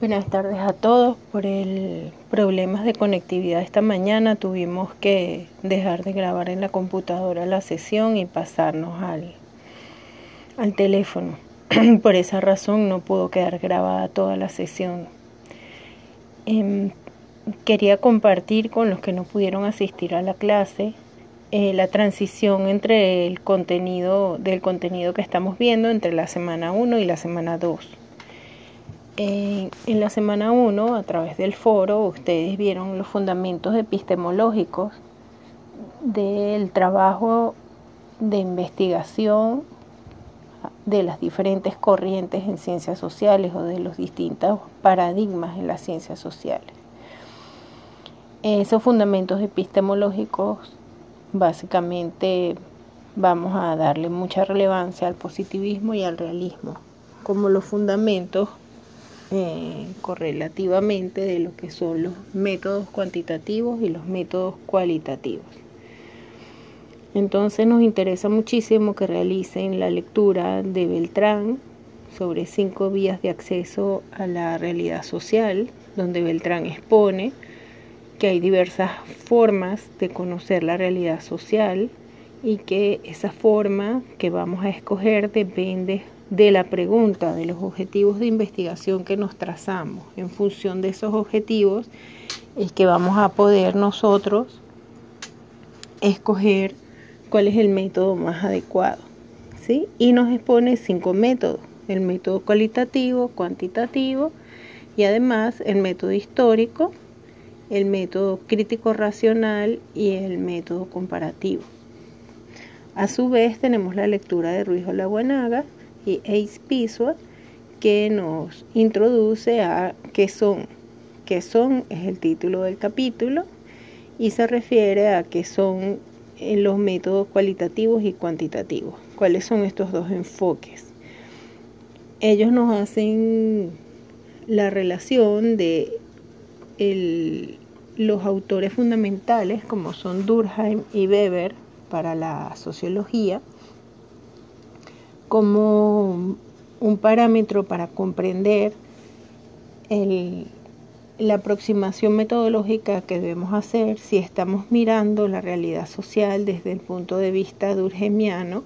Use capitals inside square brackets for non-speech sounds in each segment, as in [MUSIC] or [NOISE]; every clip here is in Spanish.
Buenas tardes a todos. Por el problemas de conectividad esta mañana tuvimos que dejar de grabar en la computadora la sesión y pasarnos al, al teléfono. [CLEARS THROAT] Por esa razón no pudo quedar grabada toda la sesión. Em, quería compartir con los que no pudieron asistir a la clase eh, la transición entre el contenido del contenido que estamos viendo entre la semana 1 y la semana 2 en, la semana 1, a través del foro, ustedes vieron los fundamentos epistemológicos del trabajo de investigación de las diferentes corrientes en ciencias sociales o de los distintos paradigmas en las ciencias sociales. Esos fundamentos epistemológicos básicamente vamos a darle mucha relevancia al positivismo y al realismo como los fundamentos eh, correlativamente de lo que son los métodos cuantitativos y los métodos cualitativos. Entonces nos interesa muchísimo que realicen la lectura de Beltrán sobre cinco vías de acceso a la realidad social, donde Beltrán expone que hay diversas formas de conocer la realidad social y que esa forma que vamos a escoger depende de la pregunta, de los objetivos de investigación que nos trazamos. En función de esos objetivos es que vamos a poder nosotros escoger cuál es el método más adecuado. ¿sí? Y nos expone cinco métodos, el método cualitativo, cuantitativo y además el método histórico, el método crítico racional y el método comparativo. A su vez tenemos la lectura de Ruiz Olaguanaga, y Ace que nos introduce a qué son. ¿Qué son? Es el título del capítulo y se refiere a qué son eh, los métodos cualitativos y cuantitativos. ¿Cuáles son estos dos enfoques? Ellos nos hacen la relación de los autores fundamentales como son Durkheim y Weber para la sociología como un parámetro para comprender la aproximación metodológica que debemos hacer si estamos mirando la realidad social desde el punto de vista durgemiano.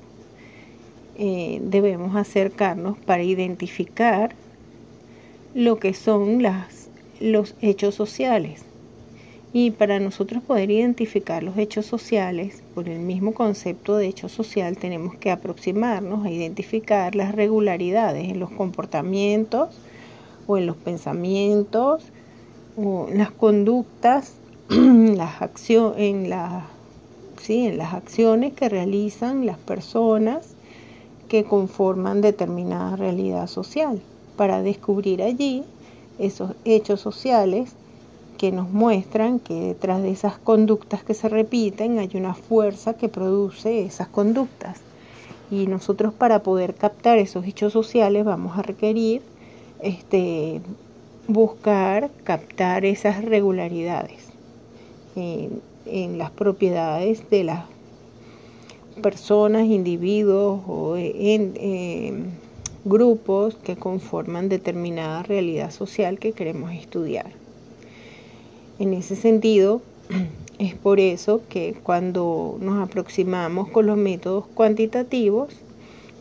Eh, debemos acercarnos para identificar lo que son los hechos sociales y para nosotros poder identificar los hechos sociales, por el mismo concepto de hecho social, tenemos que aproximarnos a identificar las regularidades en los comportamientos o en los pensamientos o en las conductas, [CLEARS THROAT] las en, la, sí, en las acciones que realizan las personas que conforman determinada realidad social, para descubrir allí esos hechos sociales que nos muestran que detrás de esas conductas que se repiten hay una fuerza que produce esas conductas. Y nosotros para poder captar esos hechos sociales vamos a requerir este, buscar captar esas regularidades en, las propiedades de las personas, individuos o en, en grupos que conforman determinada realidad social que queremos estudiar. En ese sentido, [CLEARS THROAT] es por eso que cuando nos aproximamos con los métodos cuantitativos,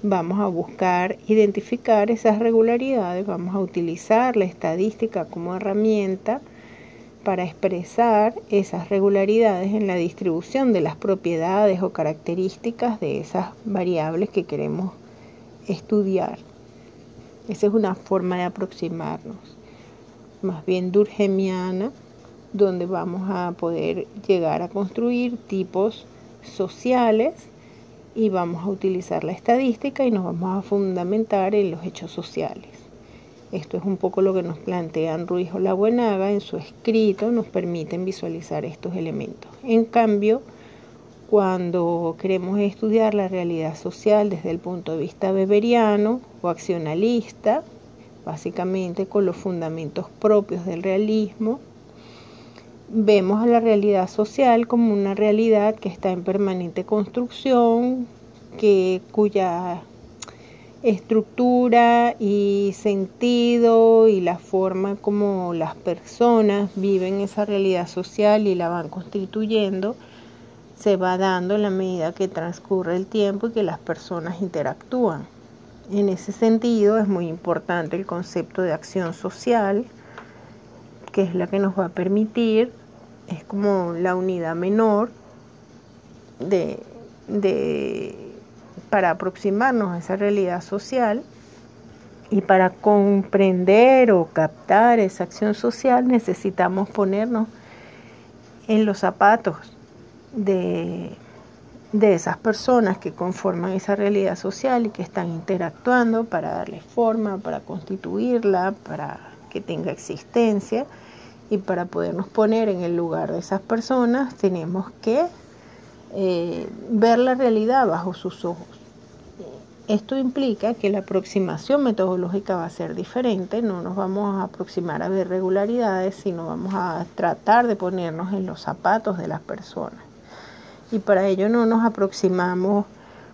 vamos a buscar identificar esas regularidades, vamos a utilizar la estadística como herramienta para expresar esas regularidades en la distribución de las propiedades o características de esas variables que queremos estudiar. Esa es una forma de aproximarnos, más bien durgemiana, donde vamos a poder llegar a construir tipos sociales y vamos a utilizar la estadística y nos vamos a fundamentar en los hechos sociales. Esto es un poco lo que nos plantean Ruiz o La Buenaga en su escrito, nos permiten visualizar estos elementos. En cambio, cuando queremos estudiar la realidad social desde el punto de vista beberiano o accionalista, básicamente con los fundamentos propios del realismo, vemos a la realidad social como una realidad que está en permanente construcción, que, cuya estructura y sentido y la forma como las personas viven esa realidad social y la van constituyendo se va dando en la medida que transcurre el tiempo y que las personas interactúan. En ese sentido es muy importante el concepto de acción social, que es la que nos va a permitir, es como la unidad menor de, de para aproximarnos a esa realidad social y para comprender o captar esa acción social necesitamos ponernos en los zapatos de, de esas personas que conforman esa realidad social y que están interactuando para darle forma, para constituirla, para que tenga existencia y para podernos poner en el lugar de esas personas tenemos que eh, ver la realidad bajo sus ojos. Esto implica que la aproximación metodológica va a ser diferente, no nos vamos a aproximar a ver regularidades, sino vamos a tratar de ponernos en los zapatos de las personas. Y para ello no nos aproximamos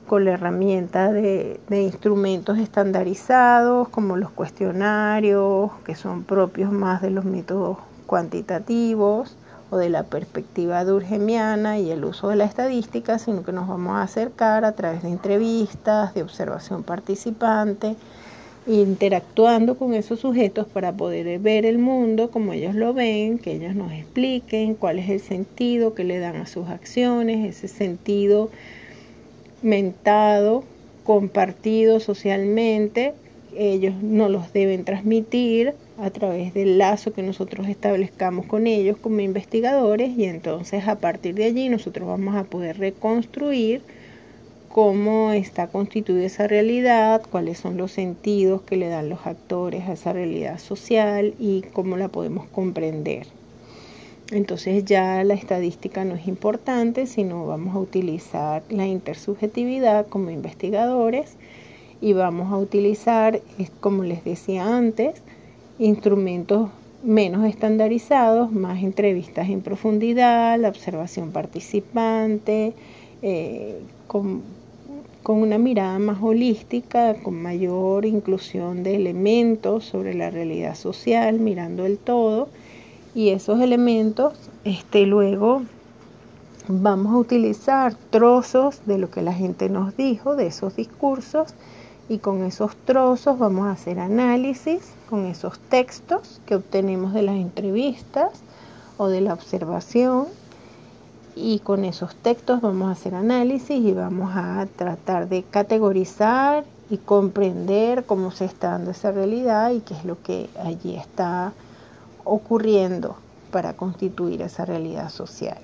con la herramienta de, de instrumentos estandarizados como los cuestionarios, que son propios más de los métodos cuantitativos, de la perspectiva durgemiana y el uso de la estadística, sino que nos vamos a acercar a través de entrevistas, de observación participante, interactuando con esos sujetos para poder ver el mundo como ellos lo ven, que ellos nos expliquen cuál es el sentido que le dan a sus acciones, ese sentido mentado, compartido socialmente, ellos no los deben transmitir a través del lazo que nosotros establezcamos con ellos como investigadores y entonces a partir de allí nosotros vamos a poder reconstruir cómo está constituida esa realidad, cuáles son los sentidos que le dan los actores a esa realidad social y cómo la podemos comprender. Entonces ya la estadística no es importante, sino vamos a utilizar la intersubjetividad como investigadores y vamos a utilizar, como les decía antes, instrumentos menos estandarizados, más entrevistas en profundidad, la observación participante, eh, con, con, una mirada más holística, con mayor inclusión de elementos sobre la realidad social, mirando el todo. Y esos elementos, este, luego vamos a utilizar trozos de lo que la gente nos dijo, de esos discursos, y con esos trozos vamos a hacer análisis con esos textos que obtenemos de las entrevistas o de la observación y con esos textos vamos a hacer análisis y vamos a tratar de categorizar y comprender cómo se está dando esa realidad y qué es lo que allí está ocurriendo para constituir esa realidad social.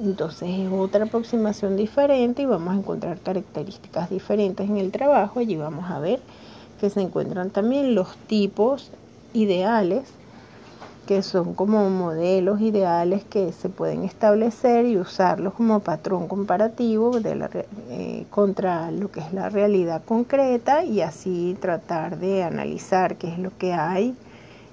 Entonces es otra aproximación diferente y vamos a encontrar características diferentes en el trabajo. Allí vamos a ver que se encuentran también los tipos ideales, que son como modelos ideales que se pueden establecer y usarlos como patrón comparativo de la, eh, contra lo que es la realidad concreta y así tratar de analizar qué es lo que hay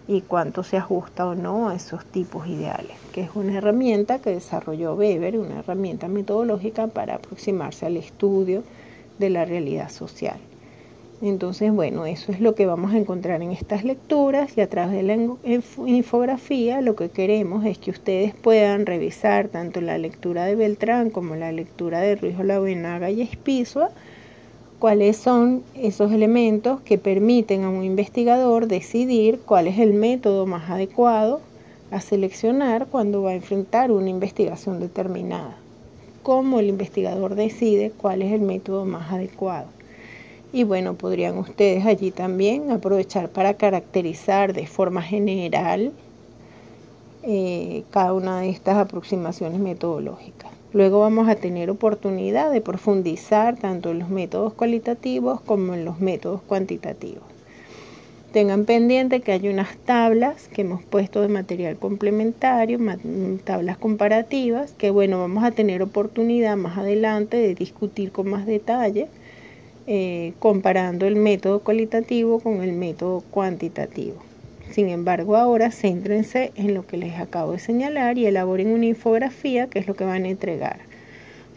y cuánto se ajusta o no a esos tipos ideales, que es una herramienta que desarrolló Weber, una herramienta metodológica para aproximarse al estudio de la realidad social. Entonces, bueno, eso es lo que vamos a encontrar en estas lecturas y a través de la infografía lo que queremos es que ustedes puedan revisar tanto la lectura de Beltrán como la lectura de Ruiz Olavenaga y Espizua cuáles son esos elementos que permiten a un investigador decidir cuál es el método más adecuado a seleccionar cuando va a enfrentar una investigación determinada. Cómo el investigador decide cuál es el método más adecuado. Y bueno, podrían ustedes allí también aprovechar para caracterizar de forma general eh, cada una de estas aproximaciones metodológicas. Luego vamos a tener oportunidad de profundizar tanto en los métodos cualitativos como en los métodos cuantitativos. Tengan pendiente que hay unas tablas que hemos puesto de material complementario, tablas comparativas, que bueno, vamos a tener oportunidad más adelante de discutir con más detalle, eh, comparando el método cualitativo con el método cuantitativo. Sin embargo, ahora céntrense en lo que les acabo de señalar y elaboren una infografía, que es lo que van a entregar.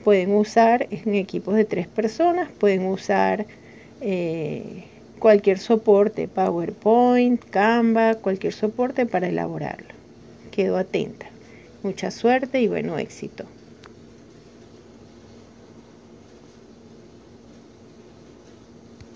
Pueden usar en equipos de tres personas, pueden usar eh, cualquier soporte, PowerPoint, Canva, cualquier soporte para elaborarlo. Quedo atenta. Mucha suerte y bueno éxito.